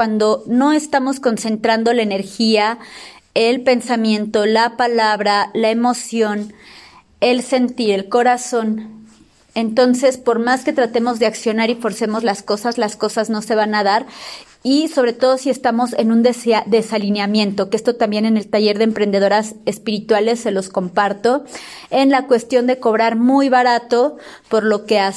cuando no estamos concentrando la energía, el pensamiento, la palabra, la emoción, el sentir, el corazón. Entonces, por más que tratemos de accionar y forcemos las cosas, las cosas no se van a dar y sobre todo si estamos en un desalineamiento, que esto también en el taller de emprendedoras espirituales se los comparto, en la cuestión de cobrar muy barato por lo que hace